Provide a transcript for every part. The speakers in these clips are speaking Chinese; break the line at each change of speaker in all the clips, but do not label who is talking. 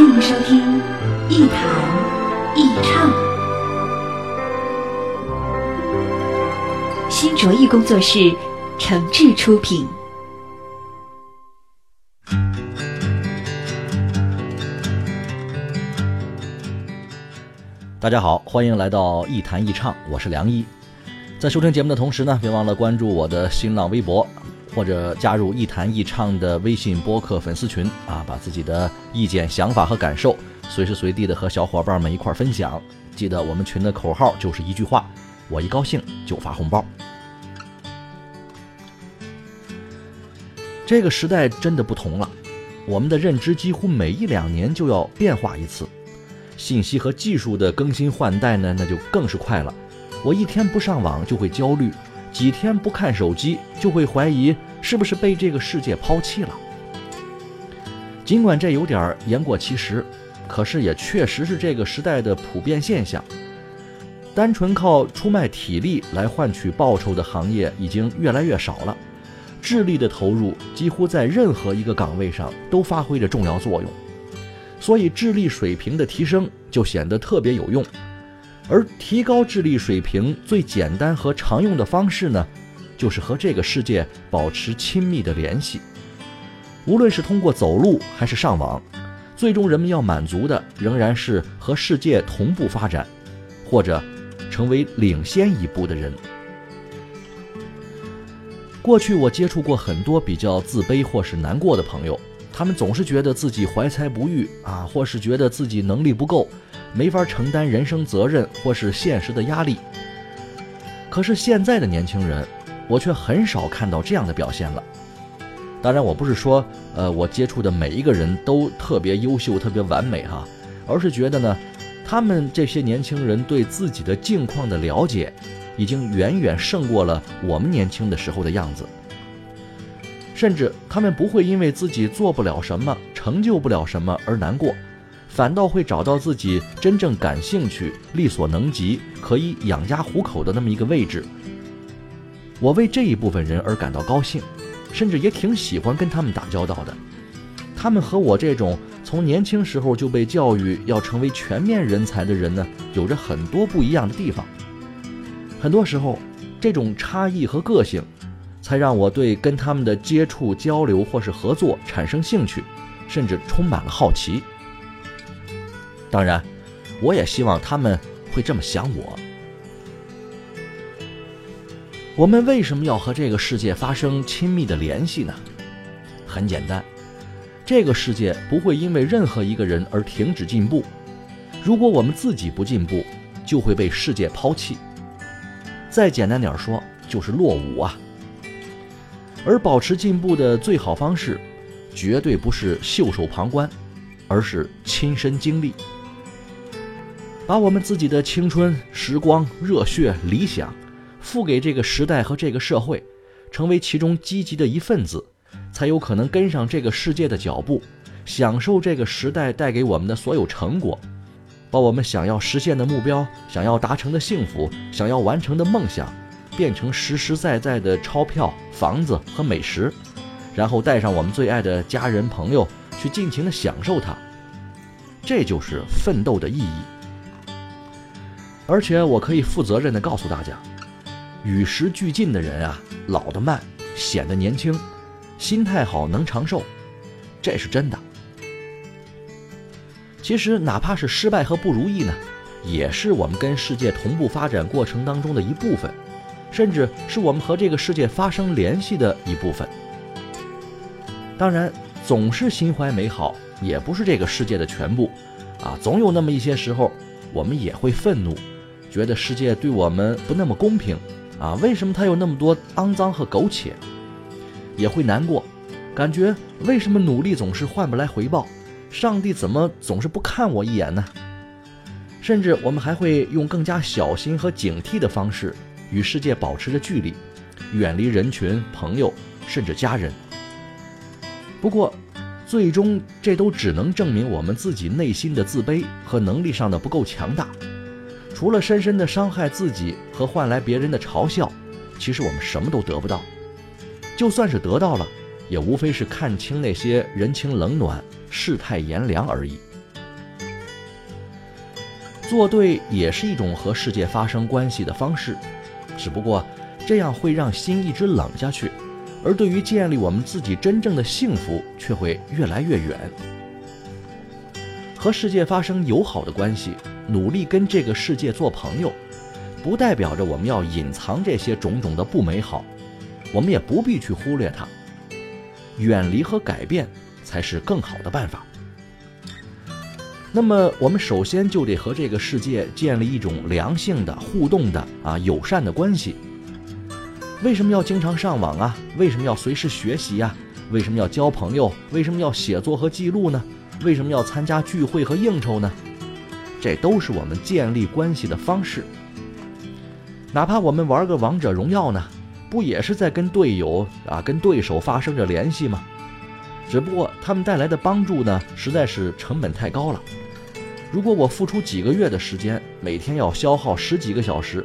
欢迎收听一谈一唱，新卓艺工作室诚挚出品。
大家好，欢迎来到一谈一唱，我是梁一。在收听节目的同时呢，别忘了关注我的新浪微博，或者加入一谈一唱的微信播客粉丝群啊，把自己的意见、想法和感受随时随地的和小伙伴们一块分享。记得我们群的口号就是一句话：我一高兴就发红包。这个时代真的不同了，我们的认知几乎每一两年就要变化一次。信息和技术的更新换代呢，那就更是快了。我一天不上网就会焦虑，几天不看手机就会怀疑是不是被这个世界抛弃了。尽管这有点言过其实，可是也确实是这个时代的普遍现象。单纯靠出卖体力来换取报酬的行业已经越来越少了，智力的投入几乎在任何一个岗位上都发挥着重要作用。所以，智力水平的提升就显得特别有用。而提高智力水平最简单和常用的方式呢，就是和这个世界保持亲密的联系。无论是通过走路还是上网，最终人们要满足的仍然是和世界同步发展，或者成为领先一步的人。过去我接触过很多比较自卑或是难过的朋友。他们总是觉得自己怀才不遇啊，或是觉得自己能力不够，没法承担人生责任或是现实的压力。可是现在的年轻人，我却很少看到这样的表现了。当然，我不是说，呃，我接触的每一个人都特别优秀、特别完美哈，而是觉得呢，他们这些年轻人对自己的境况的了解，已经远远胜过了我们年轻的时候的样子。甚至他们不会因为自己做不了什么、成就不了什么而难过，反倒会找到自己真正感兴趣、力所能及、可以养家糊口的那么一个位置。我为这一部分人而感到高兴，甚至也挺喜欢跟他们打交道的。他们和我这种从年轻时候就被教育要成为全面人才的人呢，有着很多不一样的地方。很多时候，这种差异和个性。才让我对跟他们的接触、交流或是合作产生兴趣，甚至充满了好奇。当然，我也希望他们会这么想我。我们为什么要和这个世界发生亲密的联系呢？很简单，这个世界不会因为任何一个人而停止进步。如果我们自己不进步，就会被世界抛弃。再简单点说，就是落伍啊。而保持进步的最好方式，绝对不是袖手旁观，而是亲身经历。把我们自己的青春时光、热血、理想，付给这个时代和这个社会，成为其中积极的一份子，才有可能跟上这个世界的脚步，享受这个时代带给我们的所有成果，把我们想要实现的目标、想要达成的幸福、想要完成的梦想。变成实实在在的钞票、房子和美食，然后带上我们最爱的家人朋友去尽情的享受它，这就是奋斗的意义。而且我可以负责任的告诉大家，与时俱进的人啊，老得慢，显得年轻，心态好，能长寿，这是真的。其实哪怕是失败和不如意呢，也是我们跟世界同步发展过程当中的一部分。甚至是我们和这个世界发生联系的一部分。当然，总是心怀美好也不是这个世界的全部，啊，总有那么一些时候，我们也会愤怒，觉得世界对我们不那么公平，啊，为什么他有那么多肮脏和苟且？也会难过，感觉为什么努力总是换不来回报，上帝怎么总是不看我一眼呢？甚至我们还会用更加小心和警惕的方式与世界保持着距离，远离人群、朋友，甚至家人。不过，最终这都只能证明我们自己内心的自卑和能力上的不够强大。除了深深的伤害自己和换来别人的嘲笑，其实我们什么都得不到。就算是得到了。也无非是看清那些人情冷暖、世态炎凉而已。做对也是一种和世界发生关系的方式，只不过这样会让心一直冷下去，而对于建立我们自己真正的幸福却会越来越远。和世界发生友好的关系，努力跟这个世界做朋友，不代表着我们要隐藏这些种种的不美好，我们也不必去忽略它。远离和改变才是更好的办法。那么，我们首先就得和这个世界建立一种良性的、互动的、啊友善的关系。为什么要经常上网啊？为什么要随时学习呀？为什么要交朋友？为什么要写作和记录呢？为什么要参加聚会和应酬呢？这都是我们建立关系的方式。哪怕我们玩个王者荣耀呢？不也是在跟队友啊、跟对手发生着联系吗？只不过他们带来的帮助呢，实在是成本太高了。如果我付出几个月的时间，每天要消耗十几个小时，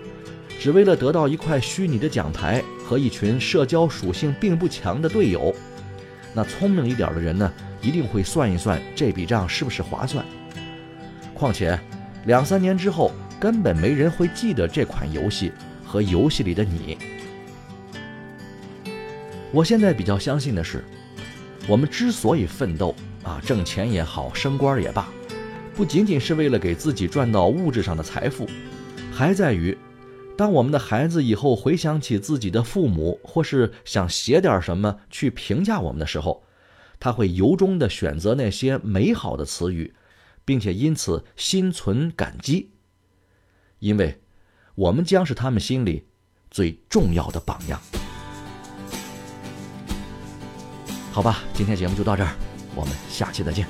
只为了得到一块虚拟的奖牌和一群社交属性并不强的队友，那聪明一点的人呢，一定会算一算这笔账是不是划算。况且，两三年之后，根本没人会记得这款游戏和游戏里的你。我现在比较相信的是，我们之所以奋斗啊，挣钱也好，升官也罢，不仅仅是为了给自己赚到物质上的财富，还在于，当我们的孩子以后回想起自己的父母，或是想写点什么去评价我们的时候，他会由衷的选择那些美好的词语，并且因此心存感激，因为，我们将是他们心里最重要的榜样。好吧，今天节目就到这儿，我们下期再见。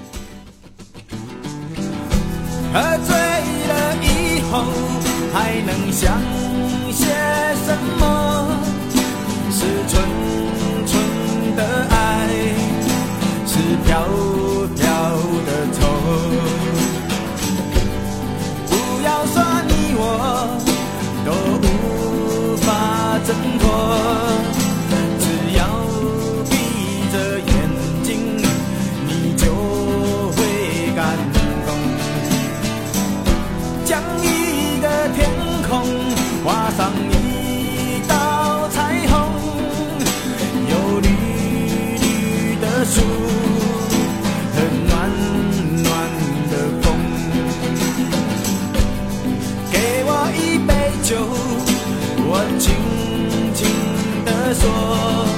喝醉了以后还能想些什么？是纯纯将一个天空画上一道彩虹，有绿绿的树，和暖暖的风。给我一杯酒，我轻轻地说。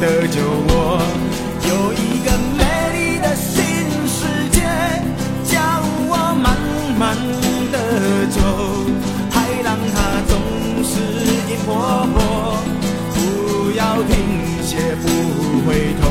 的酒窝，有一个美丽的新世界，叫我慢慢的走，海浪它总是一波波，不要停歇，不回头。